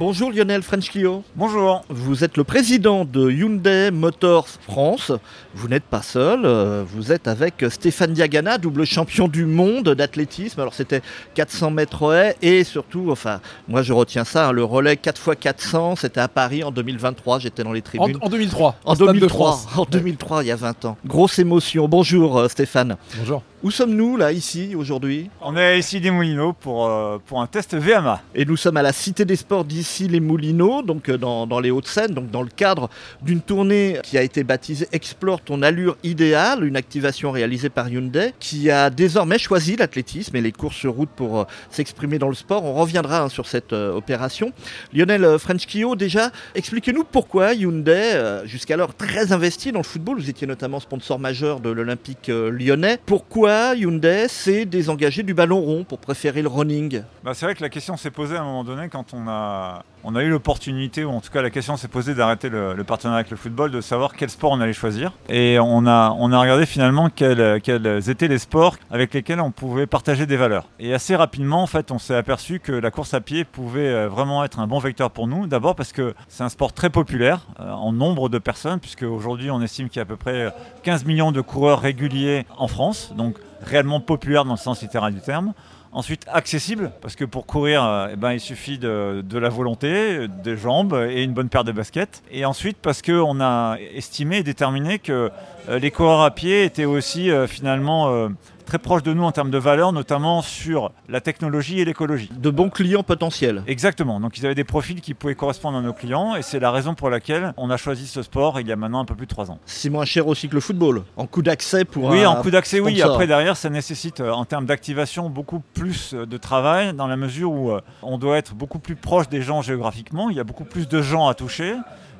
Bonjour Lionel Frenchkio. Bonjour. Vous êtes le président de Hyundai Motors France. Vous n'êtes pas seul, euh, vous êtes avec Stéphane Diagana, double champion du monde d'athlétisme. Alors c'était 400 mètres haies et surtout, enfin, moi je retiens ça, hein, le relais 4x400, c'était à Paris en 2023, j'étais dans les En, tribunes. en 2003. En au Stade de 2003, France. en 2003, il y a 20 ans. Grosse émotion. Bonjour euh, Stéphane. Bonjour. Où sommes-nous là, ici, aujourd'hui On est ici des Moulineaux pour, euh, pour un test VMA. Et nous sommes à la Cité des Sports d'ici les Moulineaux, donc euh, dans, dans les Hauts-de-Seine, donc dans le cadre d'une tournée qui a été baptisée Explore ton allure idéale, une activation réalisée par Hyundai, qui a désormais choisi l'athlétisme et les courses sur route pour euh, s'exprimer dans le sport. On reviendra hein, sur cette euh, opération. Lionel Frenchkio, déjà, expliquez-nous pourquoi Hyundai, jusqu'alors très investi dans le football, vous étiez notamment sponsor majeur de l'Olympique lyonnais, pourquoi Hyundai s'est désengagé du ballon rond pour préférer le running? Bah, c'est vrai que la question s'est posée à un moment donné quand on a, on a eu l'opportunité, ou en tout cas la question s'est posée d'arrêter le, partenariat avec le football, de savoir quel sport on allait choisir. Et on a, regardé finalement quels, quels étaient les sports avec lesquels on pouvait partager des valeurs. Et assez rapidement, en fait, on s'est aperçu que la course à pied pouvait euh, vraiment être un bon vecteur pour nous. D'abord parce que c'est un sport très populaire euh, en nombre de personnes, puisque aujourd'hui on estime qu'il y a à peu près 15 millions de coureurs réguliers en France. Donc réellement populaire dans le sens littéral du terme. Ensuite, accessible, parce que pour courir, euh, eh ben, il suffit de, la volonté, des jambes et une bonne paire de baskets. Et ensuite, parce qu'on a estimé et déterminé que euh, les coureurs à pied étaient aussi euh, finalement très proches de nous en termes de valeurs, notamment sur la technologie et l'écologie. De bons clients potentiels. Exactement, donc ils avaient des profils qui pouvaient correspondre à nos clients, et c'est la raison pour laquelle on a choisi ce sport il y a maintenant un peu plus de 3 ans. C'est moins cher aussi que le football. En coût d'accès pour Oui, un en coup d'accès, oui. Après, derrière, ça nécessite, euh, en termes d'activation, beaucoup plus euh, de travail, dans la mesure où euh, on doit être beaucoup plus proche des gens géographiquement. Il y a beaucoup plus de gens à toucher.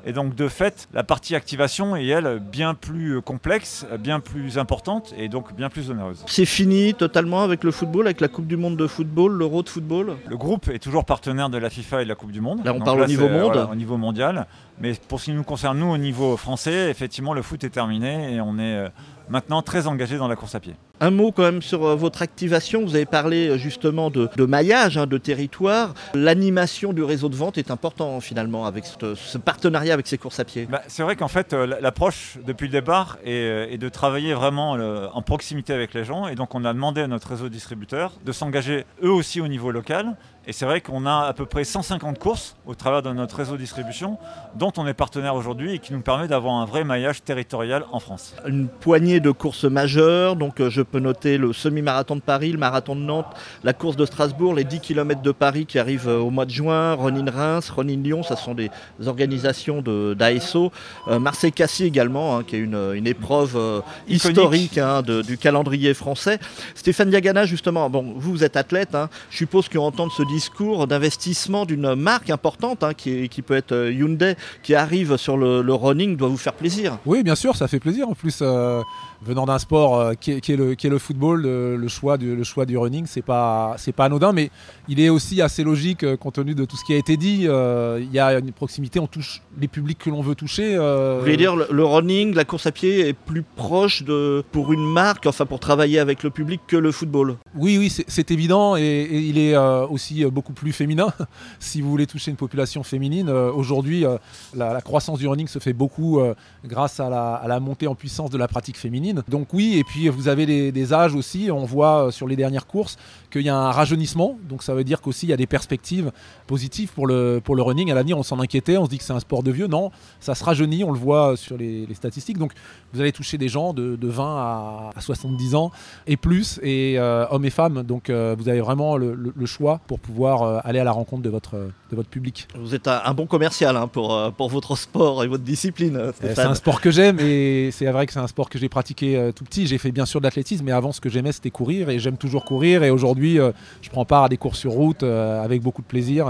Et donc, de fait, la partie activation est, elle, bien plus euh, complexe, bien plus importante et donc bien plus onéreuse. C'est fini totalement avec le football, avec la Coupe du Monde de football, l'Euro de football? Le groupe est toujours partenaire de la FIFA et de la Coupe du Monde. Là, on Donc parle au niveau monde. au niveau mondial. Mais pour ce qui nous concerne, nous, au niveau français, effectivement, le foot est terminé et on est euh, maintenant très engagé dans la course à pied. Un mot quand même sur euh, votre activation. Vous avez parlé euh, justement de, de maillage, hein, de territoire. L'animation du réseau de vente est important finalement avec ce, ce partenariat avec ces courses à pied. Bah, c'est vrai qu'en fait, euh, l'approche depuis le départ est, euh, est de travailler vraiment euh, en proximité avec les gens. Et donc, on a demandé à notre réseau distributeur de s'engager eux aussi au niveau local. Et c'est vrai qu'on a à peu près 150 courses au travers de notre réseau distribution, dont on est partenaire aujourd'hui et qui nous permet d'avoir un vrai maillage territorial en France. Une poignée de courses majeures. Donc euh, je peux noter le semi-marathon de Paris, le marathon de Nantes, la course de Strasbourg, les 10 km de Paris qui arrivent euh, au mois de juin, Ronin Reims, Ronin Lyon, ça sont des organisations de- d'ASO. Euh, Marseille-Cassis également, hein, qui est une, une épreuve euh, historique hein, de- du calendrier français. Stéphane Diagana, justement, bon, vous, vous êtes athlète, hein, je suppose qu'entendre ce discours d'investissement d'une marque importante, hein, qui, qui peut être euh, Hyundai, qui arrive sur le, le running, doit vous faire plaisir. Oui, bien sûr, ça fait plaisir. En plus, euh, venant d'un sport euh, qui, est, qui est le, qui est le football, le, le choix du, le choix du running, c'est pas, c'est pas anodin, mais il est aussi assez logique euh, compte tenu de tout ce qui a été dit. Il y a une proximité, on touche les publics que l'on veut toucher. Vous voulez dire le, le running, la course à pied est plus proche de pour une marque, enfin pour travailler avec le public que le football? Oui, oui, c'est- évident et, et il est euh, euh, beaucoup plus féminin. si vous voulez toucher une population féminine, euh, aujourd'hui, euh, la, croissance du running se fait beaucoup grâce à la, montée en puissance de la pratique féminine. Donc oui, et puis vous avez des, âges aussi. On voit sur les dernières courses qu'il y a un rajeunissement. Donc ça veut dire qu'aussi il y a des perspectives positives pour le, pour le running. À l'avenir, on s'en inquiétait, on se dit que c'est un sport de vieux. Non, ça se rajeunit, on le voit sur les, statistiques. Donc vous allez toucher des gens de, de 20 à, à 70 ans et plus, et hommes et femmes. Donc vous avez vraiment le- le choix pour pouvoir euh, aller à la rencontre de votre, de votre public. Vous êtes un, un bon commercial hein, pour, euh, pour votre sport et votre discipline. euh, Euh, C'est un sport que j'aime et c'est vrai que c'est un sport que j'ai pratiqué euh, tout petit. J'ai fait bien sûr de l'athlétisme, mais avant ce que j'aimais c'était courir et j'aime toujours courir. Et aujourd'hui, euh, je prends part à des courses sur route euh, avec beaucoup de plaisir.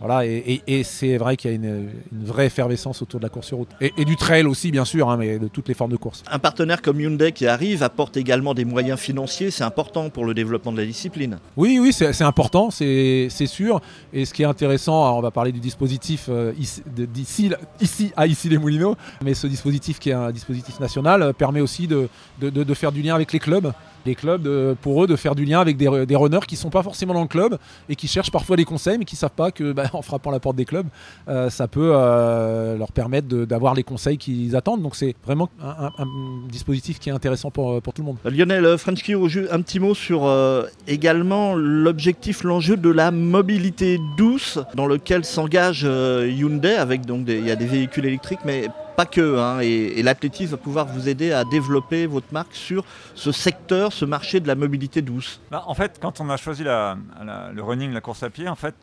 Voilà, et, et- et c'est vrai qu'il y a une, une vraie effervescence autour de la course sur route. Et, et du trail aussi, bien sûr, hein, mais de toutes les formes de course. Un partenaire comme Hyundai qui arrive apporte également des moyens financiers, c'est important pour le développement de la discipline. Oui, oui, c'est important, c'est sûr. Et ce qui est intéressant, alors on va parler du dispositif euh, ici, ici à ici les Moulineaux, mais ce dispositif qui est un dispositif national euh, permet aussi de, de- de- de faire du lien avec les clubs. Les clubs, euh, pour eux, de faire du lien avec des, des runners qui sont pas forcément dans le club et qui cherchent parfois des conseils, mais qui savent pas que bah, en frappant la porte des clubs, euh, ça peut euh, leur permettre d'avoir les conseils qu'ils attendent. Donc c'est vraiment un, dispositif qui est intéressant pour, pour tout le monde. Lionel Frenchkio, ju- un petit mot sur également l'objectif, l'enjeu de la mobilité douce dans lequel s'engage Hyundai avec donc il y a des véhicules électriques, mais pas que. hein, et et l'athlétisme va pouvoir vous aider à développer votre marque sur ce secteur, ce marché de la mobilité douce. Bah, en fait, quand on a choisi le running, la course à pied, en fait,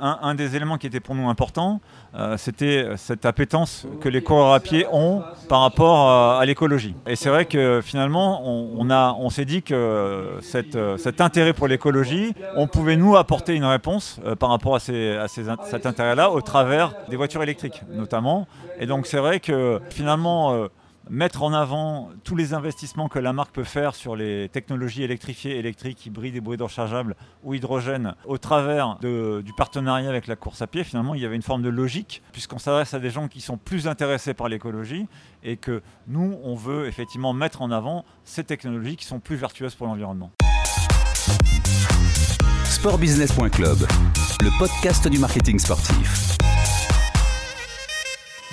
un, des éléments qui était pour nous important, euh, c'était cette appétence que les coureurs à pied ont par rapport euh, à l'écologie. Et c'est vrai que finalement, on, s'est dit que euh, cet intérêt pour l'écologie, on pouvait nous apporter une réponse par rapport à, cet intérêt-là au travers des voitures électriques, notamment. Et donc c'est vrai que finalement, euh, mettre en avant tous les investissements que la marque peut faire sur les technologies électrifiées, électriques, hybrides, hybrides rechargeables ou hydrogène au travers du partenariat avec la course à pied, finalement, il y avait une forme de logique puisqu'on s'adresse à des gens qui sont plus intéressés par l'écologie et que nous, on veut effectivement mettre en avant ces technologies qui sont plus vertueuses pour l'environnement. Sportbusiness.club, le podcast du marketing sportif.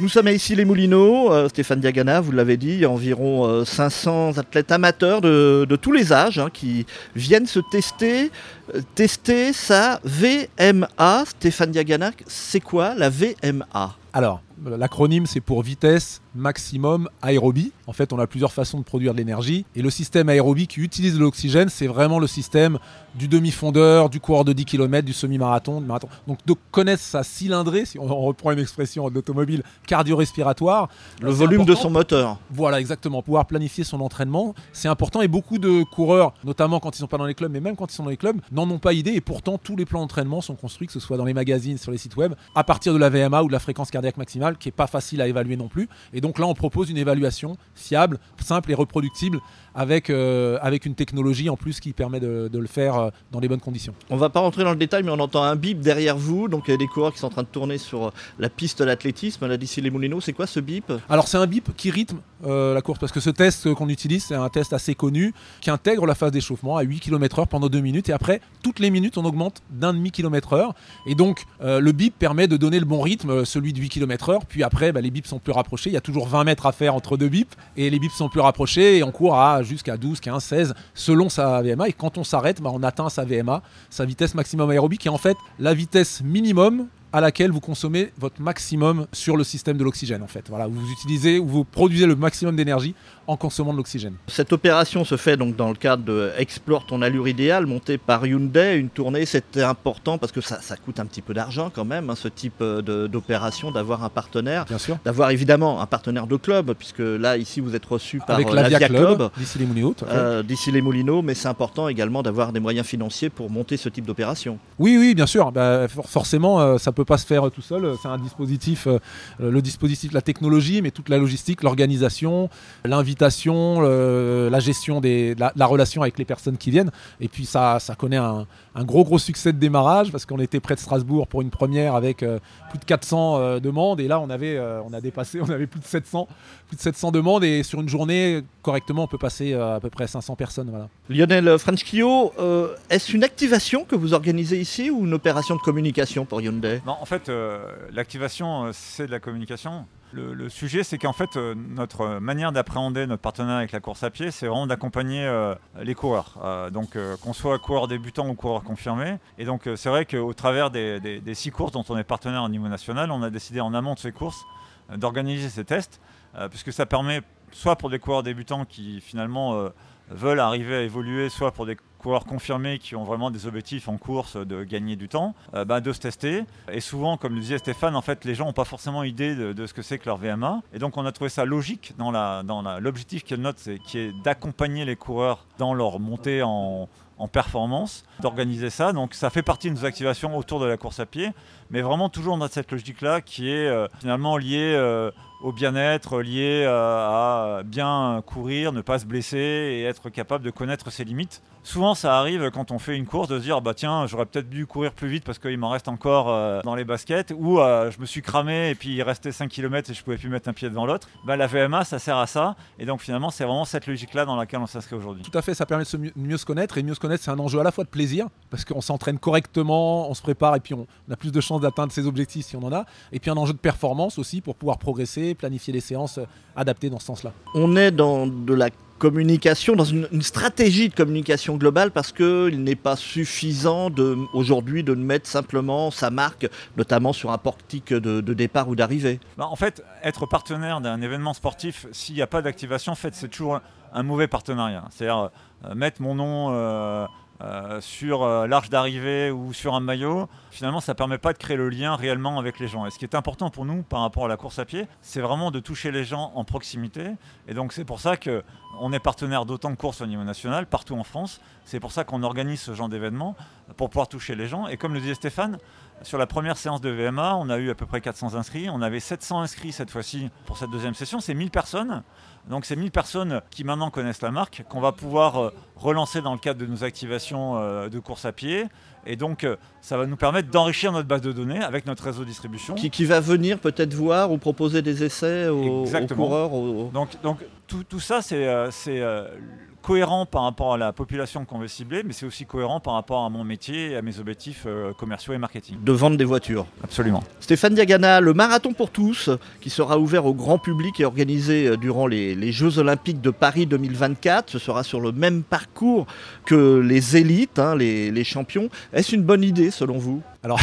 Nous sommes ici les Moulineaux, euh, Stéphane Diagana, vous l'avez dit, il y a environ euh, 500 athlètes amateurs de, de tous les âges hein, qui viennent se tester, euh, tester sa VMA. Stéphane Diagana, c'est quoi la VMA Alors, l'acronyme c'est pour vitesse maximum aérobie. En fait, on a plusieurs façons de produire de l'énergie. Et le système aérobie qui utilise de l'oxygène, c'est vraiment le système du demi-fondeur, du coureur de 10 km, du semi-marathon, du marathon. Donc, de connaître sa cylindrée, si on reprend une expression d'automobile, cardio-respiratoire. Le volume de son moteur. Voilà, exactement. Pouvoir planifier son entraînement, c'est important. Et beaucoup de coureurs, notamment quand ils sont pas dans les clubs, mais même quand ils sont dans les clubs, n'en ont pas idée. Et pourtant, tous les plans d'entraînement sont construits, que ce soit dans les magazines, sur les sites web, à partir de la VMA ou de la fréquence cardiaque maximale, qui est pas facile à évaluer non plus. Et donc là, on propose une évaluation fiable, simple et reproductible, avec, euh, avec une technologie en plus qui permet de, de le faire euh, dans les bonnes conditions. On va pas rentrer dans le détail, mais on entend un bip derrière vous. Donc il y a des coureurs qui sont en train de tourner sur euh, la piste d'athlétisme, là d'ici les Moulineaux. C'est quoi ce bip? Alors c'est un bip qui rythme euh, la course parce que ce test qu'on utilise c'est un test assez connu qui intègre la phase d'échauffement à 8 km/h pendant 2 minutes et après toutes les minutes on augmente d'un demi km heure et donc le bip permet de donner le bon rythme celui de 8 km heure puis après bah, les bips sont plus rapprochés il y a toujours 20 mètres à faire entre deux bips et les bips sont plus rapprochés et on court à jusqu'à 12 15 16 selon sa VMA et quand on s'arrête bah, on atteint sa VMA sa vitesse maximum aérobique. Qui est en fait la vitesse minimum à laquelle vous consommez votre maximum sur le système de l'oxygène en fait. Voilà, vous utilisez ou vous produisez le maximum d'énergie en consommant de l'oxygène. Cette opération se fait donc dans le cadre de Explore ton allure idéale, montée par Hyundai. Une tournée, c'était important parce que ça, ça coûte un petit peu d'argent quand même, hein, ce type euh, d'opération, d'avoir un partenaire. Bien sûr. D'avoir évidemment un partenaire de club, puisque là, ici, vous êtes reçu par Avec euh, l'Avia Club, Club. d'ici les Moulineaux. euh, d'ici les Moulineaux, mais c'est important également d'avoir des moyens financiers pour monter ce type d'opération. Oui, oui, bien sûr. Bah, for- forcément, euh, ça peut pas se faire euh, tout seul. C'est un dispositif, euh, le dispositif, la technologie, mais toute la logistique, l'organisation, l'invitation, la gestion des, la, la relation avec les personnes qui viennent. Et puis ça, ça connaît un, un gros gros succès de démarrage parce qu'on était près de Strasbourg pour une première avec euh, plus de 400 euh, demandes et là on avait, euh, on a dépassé, on avait plus de 700, plus de 700 demandes et sur une journée correctement on peut passer euh, à peu près 500 personnes. Voilà. Lionel Frenchkio, euh, est-ce une activation que vous organisez ici ou une opération de communication pour Hyundai? Non, en fait, euh, l'activation, c'est de la communication. Le, sujet, c'est qu'en fait, euh, notre manière d'appréhender notre partenariat avec la course à pied, c'est vraiment d'accompagner euh, les coureurs. Euh, donc, qu'on soit coureur débutant ou coureur confirmé. Et donc, c'est vrai qu'au travers des, six courses dont on est partenaire au niveau national, on a décidé en amont de ces courses d'organiser ces tests, puisque ça permet, soit pour des coureurs débutants qui finalement veulent arriver à évoluer, soit pour des coureurs confirmés qui ont vraiment des objectifs en course de gagner du temps, euh, bah, de se tester. Et souvent, comme le disait Stéphane, en fait, les gens n'ont pas forcément idée de, ce que c'est que leur VMA. Et donc, on a trouvé ça logique dans la- dans la- l'objectif qui est le nôtre, c'est- qui est d'accompagner les coureurs dans leur montée en, en performance, d'organiser ça. Donc ça fait partie de nos activations autour de la course à pied, mais vraiment toujours dans cette logique-là qui est euh, finalement liée euh, au bien-être, liée à bien courir, ne pas se blesser et être capable de connaître ses limites souvent ça arrive quand on fait une course de se dire bah tiens j'aurais peut-être dû courir plus vite parce qu'il m'en reste encore euh, dans les baskets ou euh, je me suis cramé et puis il restait 5 km et je pouvais plus mettre un pied devant l'autre. Bah, la VMA ça sert à ça et donc finalement c'est vraiment cette logique là dans laquelle on s'inscrit aujourd'hui. Tout à fait, ça permet de mieux, mieux, se connaître et mieux se connaître c'est un enjeu à la fois de plaisir parce qu'on s'entraîne correctement, on se prépare et puis on, a plus de chances d'atteindre ses objectifs si on en a et puis un enjeu de performance aussi pour pouvoir progresser, planifier les séances euh, adaptées dans ce sens-là. On est dans de la communication, dans une, stratégie de communication globale, parce qu'il n'est pas suffisant aujourd'hui de mettre simplement sa marque, notamment sur un portique de, départ ou d'arrivée. Bah, en fait, être partenaire d'un événement sportif, s'il n'y a pas d'activation, en fait, c'est toujours un mauvais partenariat. C'est-à-dire euh, mettre mon nom. Euh, euh, sur euh, l'arche d'arrivée ou sur un maillot, finalement ça ne permet pas de créer le lien réellement avec les gens. Et ce qui est important pour nous par rapport à la course à pied, c'est vraiment de toucher les gens en proximité. Et donc c'est pour ça qu'on est partenaire d'autant de courses au niveau national, partout en France. C'est pour ça qu'on organise ce genre d'événement, pour pouvoir toucher les gens. Et comme le disait Stéphane, sur la première séance de VMA, on a eu à peu près 400 inscrits. On avait 700 inscrits cette fois-ci pour cette deuxième session. C'est 1000 personnes. Donc c'est 1000 personnes qui maintenant connaissent la marque, qu'on va pouvoir euh, relancer dans le cadre de nos activations euh, de course à pied. Et donc euh, ça va nous permettre d'enrichir notre base de données avec notre réseau de distribution. Qui, va venir peut-être voir ou proposer des essais aux, coureurs. Donc, donc tout, tout ça, c'est cohérent par rapport à la population qu'on veut cibler, mais c'est aussi cohérent par rapport à mon métier et à mes objectifs commerciaux et marketing. De vendre des voitures. Absolument. Stéphane Diagana, le marathon pour tous, qui sera ouvert au grand public et organisé durant les, Jeux Olympiques de Paris 2024, ce sera sur le même parcours que les élites, hein, les, les champions. Est-ce une bonne idée selon vous? Alors,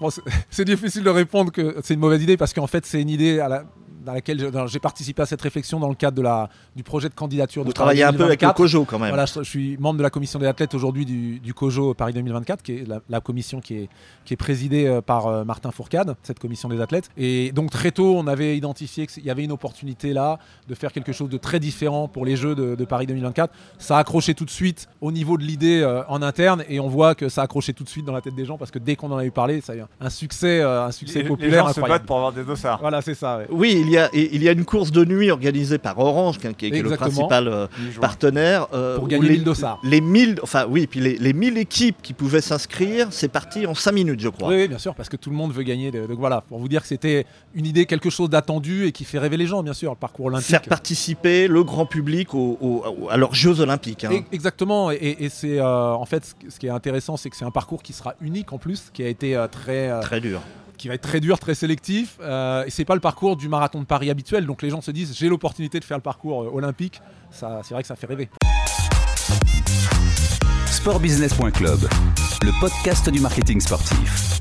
c'est difficile de répondre que c'est une mauvaise idée parce qu'en fait, c'est une idée à la, dans laquelle j'ai participé à cette réflexion dans le cadre de la, du projet de candidature. Vous travaillez un peu avec le COJO quand même. Voilà, je, suis membre de la commission des athlètes aujourd'hui du, du, COJO Paris 2024, qui est la, commission qui est, qui est présidée euh, par euh, Martin Fourcade, cette commission des athlètes. Et donc très tôt, on avait identifié qu'il y avait une opportunité là de faire quelque chose de très différent pour les Jeux de, Paris 2024. Ça a accroché tout de suite au niveau de l'idée euh, en interne et on voit que ça a accroché tout de suite dans la tête des gens parce que dès qu'on en a eu parlé, ça a eu un succès, un succès populaire. Les gens se battent pour avoir des dossards. Voilà, c'est ça. Oui, il y, a, il y a une course de nuit organisée par Orange, qui, est, le principal euh, partenaire. Euh, pour gagner les, 1000 dossards. Les 1000, enfin oui, puis les, les 1000 équipes qui pouvaient s'inscrire, c'est parti en 5 minutes, je crois. Oui, bien sûr, parce que tout le monde veut gagner. Donc voilà, pour vous dire que c'était une idée, quelque chose d'attendu et qui fait rêver les gens, bien sûr, le parcours olympique. Faire participer le grand public à leurs Jeux olympiques. Hein. Exactement, et, c'est euh, en fait ce qui est intéressant, c'est que c'est un parcours qui sera unique en plus, qui a été très... très dur qui va être très dur, très sélectif. Euh, et c'est pas le parcours du marathon de Paris habituel. Donc les gens se disent j'ai l'opportunité de faire le parcours euh, olympique. Ça, c'est vrai que ça fait rêver. Sportbusiness.club, le podcast du marketing sportif.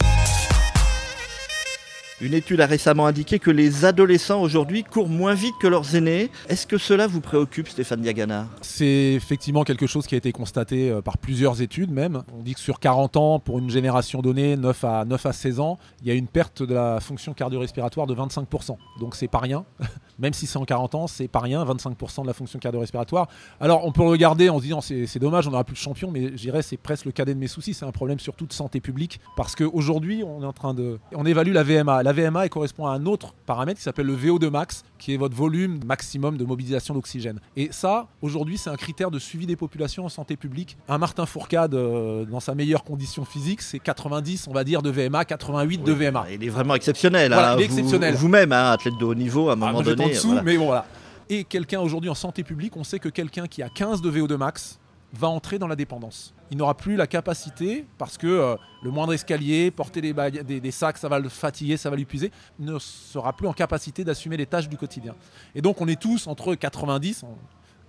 Une étude a récemment indiqué que les adolescents aujourd'hui courent moins vite que leurs aînés. Est-ce que cela vous préoccupe, Stéphane Diagana? C'est effectivement quelque chose qui a été constaté euh, par plusieurs études même. On dit que sur 40 ans, pour une génération donnée, 9 à, 9 à 16 ans, il y a une perte de la fonction cardio-respiratoire de 25%. Donc c'est pas rien. même si c'est en 40 ans, c'est pas rien, 25% de la fonction cardio-respiratoire. Alors on peut regarder en se disant c'est dommage, on n'aura plus de champion, mais je dirais c'est presque le cadet de mes soucis. C'est un problème surtout de santé publique parce qu'aujourd'hui on est en train de. On évalue la VMA VMA elle correspond à un autre paramètre qui s'appelle le VO2 max, qui est votre volume maximum de mobilisation d'oxygène. Et ça, aujourd'hui, c'est un critère de suivi des populations en santé publique. Un Martin Fourcade, euh, dans sa meilleure condition physique, c'est 90, on va dire, de VMA, 88 de VMA. Il est vraiment exceptionnel. Voilà, il est exceptionnel. Vous-même, hein, athlète de haut niveau, à un ah, moment donné. En dessous, mais bon, voilà. Et quelqu'un aujourd'hui en santé publique, on sait que quelqu'un qui a 15 de VO2 max, va entrer dans la dépendance. Il n'aura plus la capacité, parce que euh, le moindre escalier, porter des, sacs, ça va le fatiguer, ça va l'épuiser, ne sera plus en capacité d'assumer les tâches du quotidien. Et donc on est tous entre 90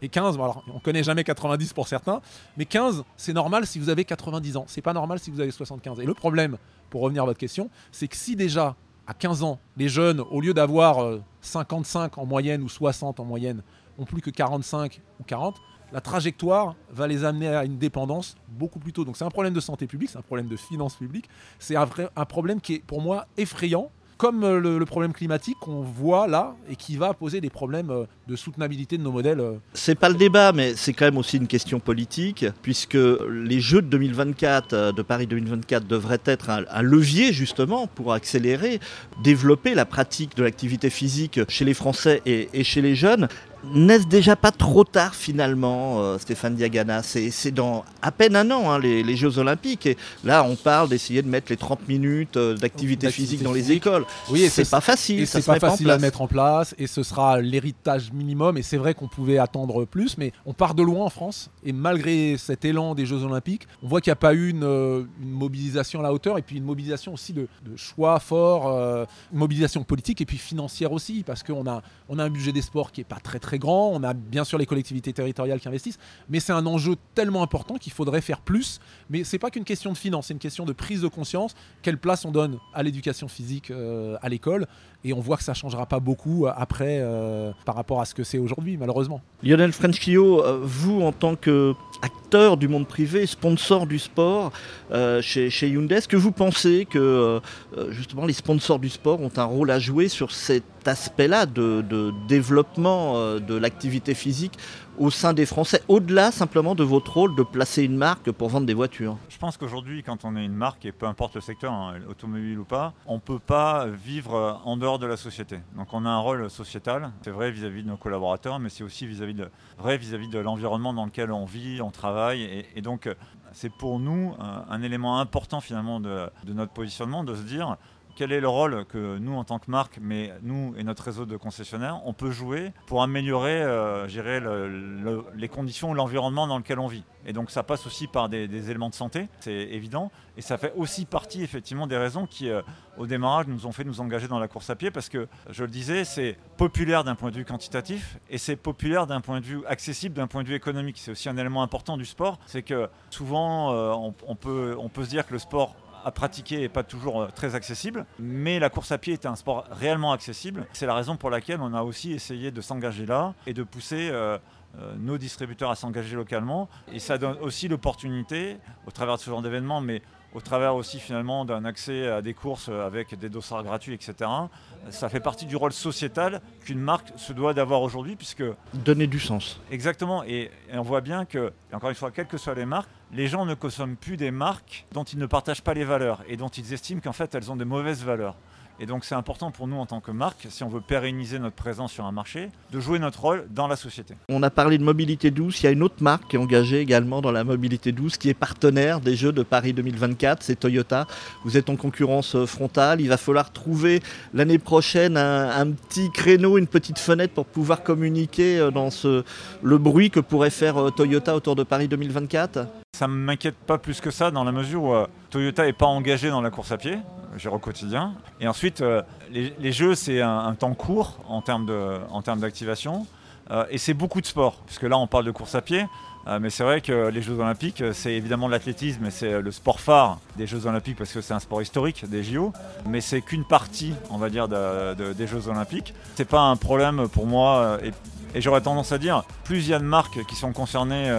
et 15, alors on connaît jamais 90 pour certains, mais 15 c'est normal si vous avez 90 ans, c'est pas normal si vous avez 75. Et le problème, pour revenir à votre question, c'est que si déjà à 15 ans, les jeunes, au lieu d'avoir 55 euh, en moyenne ou 60 en moyenne, ont plus que 45 ou 40, la trajectoire va les amener à une dépendance beaucoup plus tôt. Donc c'est un problème de santé publique, c'est un problème de finances publiques, c'est un, problème qui est pour moi effrayant comme euh, le, problème climatique qu'on voit là et qui va poser des problèmes euh, de soutenabilité de nos modèles. euh. C'est pas le débat, mais c'est quand même aussi une question politique, puisque les Jeux de 2024, euh, de Paris 2024, devraient être un, levier justement pour accélérer, développer la pratique de l'activité physique chez les Français et chez les jeunes. N'est-ce déjà pas trop tard finalement, euh, Stéphane Diagana C'est dans à peine un an hein, les, les Jeux Olympiques, et là on parle d'essayer de mettre les 30 minutes euh, d'activité physique dans les écoles. Oui, et c'est ce- pas facile, c'est pas facile à mettre en place et ce sera l'héritage minimum. Et c'est vrai qu'on pouvait attendre plus, mais on part de loin en France. Et malgré cet élan des Jeux Olympiques, on voit qu'il n'y a pas eu une, une mobilisation à la hauteur et puis une mobilisation aussi de, de choix forts, euh, une mobilisation politique et puis financière aussi, parce qu'on a, on a un budget des sports qui est pas très très grand. On a bien sûr les collectivités territoriales qui investissent, mais c'est un enjeu tellement important qu'il faudrait faire plus. Mais c'est pas qu'une question de finance, c'est une question de prise de conscience. Quelle place on donne à l'éducation physique euh, à l'école? Et on voit que ça changera pas beaucoup euh, après euh, par rapport à ce que c'est aujourd'hui, malheureusement. Lionel Frenchkio, euh, vous en tant qu'acteur du monde privé, sponsor du sport chez, chez Hyundai, est-ce que vous pensez que justement les sponsors du sport ont un rôle à jouer sur cet aspect-là de, de développement de l'activité physique au sein des Français, au-delà simplement de votre rôle de placer une marque pour vendre des voitures Je pense qu'aujourd'hui, quand on est une marque, et peu importe le secteur, hein, automobile ou pas, on ne peut pas vivre euh, en dehors de la société. Donc on a un rôle sociétal, c'est vrai vis-à-vis de nos collaborateurs, mais c'est aussi vrai vis-à-vis de l'environnement dans lequel on vit, on travaille. Et, donc euh, c'est pour nous un, un élément important finalement de notre positionnement de se dire quel est le rôle que nous, en tant que marque, mais nous et notre réseau de concessionnaires, on peut jouer pour améliorer euh, le- le- les conditions, l'environnement dans lequel on vit. Et donc ça passe aussi par des, éléments de santé, c'est évident. Et ça fait aussi partie effectivement des raisons qui, euh, au démarrage, nous ont fait nous engager dans la course à pied parce que, je le disais, c'est populaire d'un point de vue quantitatif et c'est populaire d'un point de vue accessible, d'un point de vue économique. C'est aussi un élément important du sport, c'est que souvent euh, on peut, on peut se dire que le sport à pratiquer n'est pas toujours euh, très accessible, mais la course à pied est un sport réellement accessible. C'est la raison pour laquelle on a aussi essayé de s'engager là et de pousser euh, euh, nos distributeurs à s'engager localement. Et ça donne aussi l'opportunité, au travers de ce genre d'événements, mais au travers aussi finalement d'un accès à des courses avec des dossards gratuits, etc. Ça fait partie du rôle sociétal qu'une marque se doit d'avoir aujourd'hui, puisque Donner du sens. Exactement, et, et on voit bien que, et encore une fois, quelles que soient les marques, les gens ne consomment plus des marques dont ils ne partagent pas les valeurs et dont ils estiment qu'en fait elles ont des mauvaises valeurs. Et donc c'est important pour nous en tant que marque, si on veut pérenniser notre présence sur un marché, de jouer notre rôle dans la société. On a parlé de mobilité douce, il y a une autre marque qui est engagée également dans la mobilité douce, qui est partenaire des Jeux de Paris 2024, c'est Toyota. Vous êtes en concurrence euh, frontale, il va falloir trouver l'année prochaine un, un petit créneau, une petite fenêtre pour pouvoir communiquer euh, dans ce, le bruit que pourrait faire euh, Toyota autour de Paris 2024. Ça ne m'inquiète pas plus que ça dans la mesure où euh, Toyota n'est pas engagé dans la course à pied, gère au quotidien. Et ensuite, euh, les, jeux, c'est un, temps court en termes d'activation. Euh, et c'est beaucoup de sport, puisque là, on parle de course à pied. euh, mais c'est vrai que les Jeux Olympiques, c'est évidemment l'athlétisme et c'est le sport phare des Jeux Olympiques parce que c'est un sport historique des JO. Mais c'est qu'une partie, on va dire, de- de- des Jeux Olympiques. C'est pas un problème pour moi. et j'aurais tendance à dire, plus il y a de marques qui sont concernées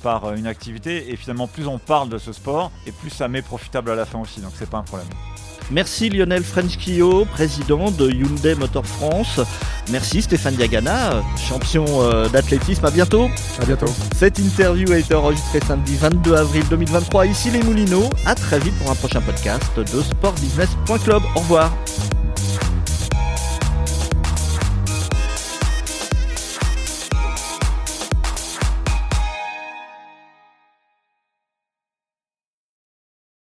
par une activité, et finalement plus on parle de ce sport, et plus ça m'est profitable à la fin aussi, donc c'est pas un problème. Merci Lionel Frenchkio, président de Hyundai Motor France. Merci Stéphane Diagana, champion euh, d'athlétisme. À bientôt. À bientôt. Cette interview a été enregistrée samedi 22 avril 2023 ici les Moulineaux. À très vite pour un prochain podcast de sportbusiness.club. Au revoir.